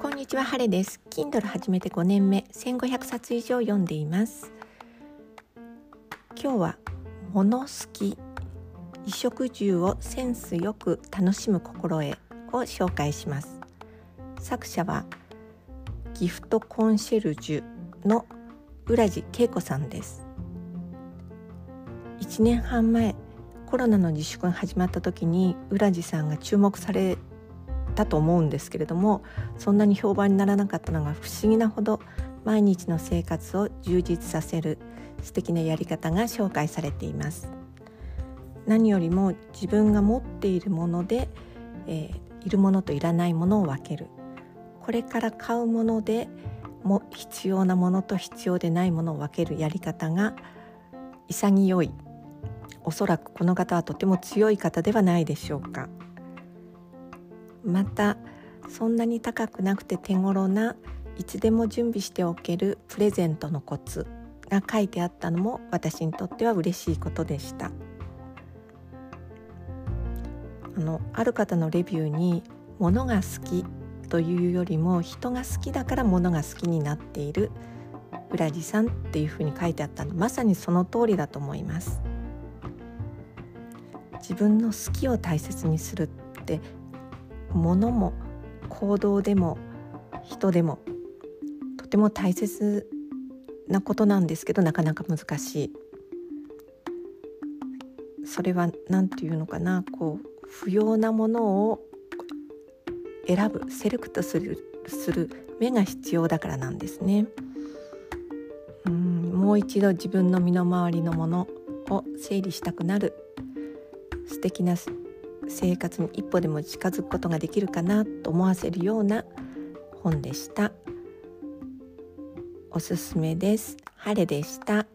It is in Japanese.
こんにちは、ハレです。Kindle 始めて5年目、1500冊以上読んでいます。今日は、物好き、衣食住をセンスよく楽しむ心得を紹介します。作者は、ギフトコンシェルジュの浦地恵子さんです。1年半前、コロナの自粛が始まった時に浦地さんが注目されたと思うんですけれどもそんなに評判にならなかったのが不思議なほど毎日の生活を充実させる素敵なやり方が紹介されています。何よりも自分が持っているもので、えー、いるものといらないものを分ける。これから買うものでも必要なものと必要でないものを分けるやり方が潔い。おそらくこの方はとても強い方ではないでしょうか。またそんなに高くなくて手頃ないつでも準備しておけるプレゼントのコツが書いてあったのも私にとっては嬉しいことでした。あのある方のレビューに「物が好き」というよりも人が好きだから物が好きになっている浦地さんっていうふうに書いてあったのまさにその通りだと思います。自分の好きを大切にするって物も行動でも人でもとても大切なことなんですけどなかなか難しい。それは何て言うのかなこう不要なものを選ぶセレクトするする目が必要だからなんですね。うんもう一度自分の身の回りのものを整理したくなる素敵な生活に一歩でも近づくことができるかなと思わせるような本でした。おすすめです。晴れでした。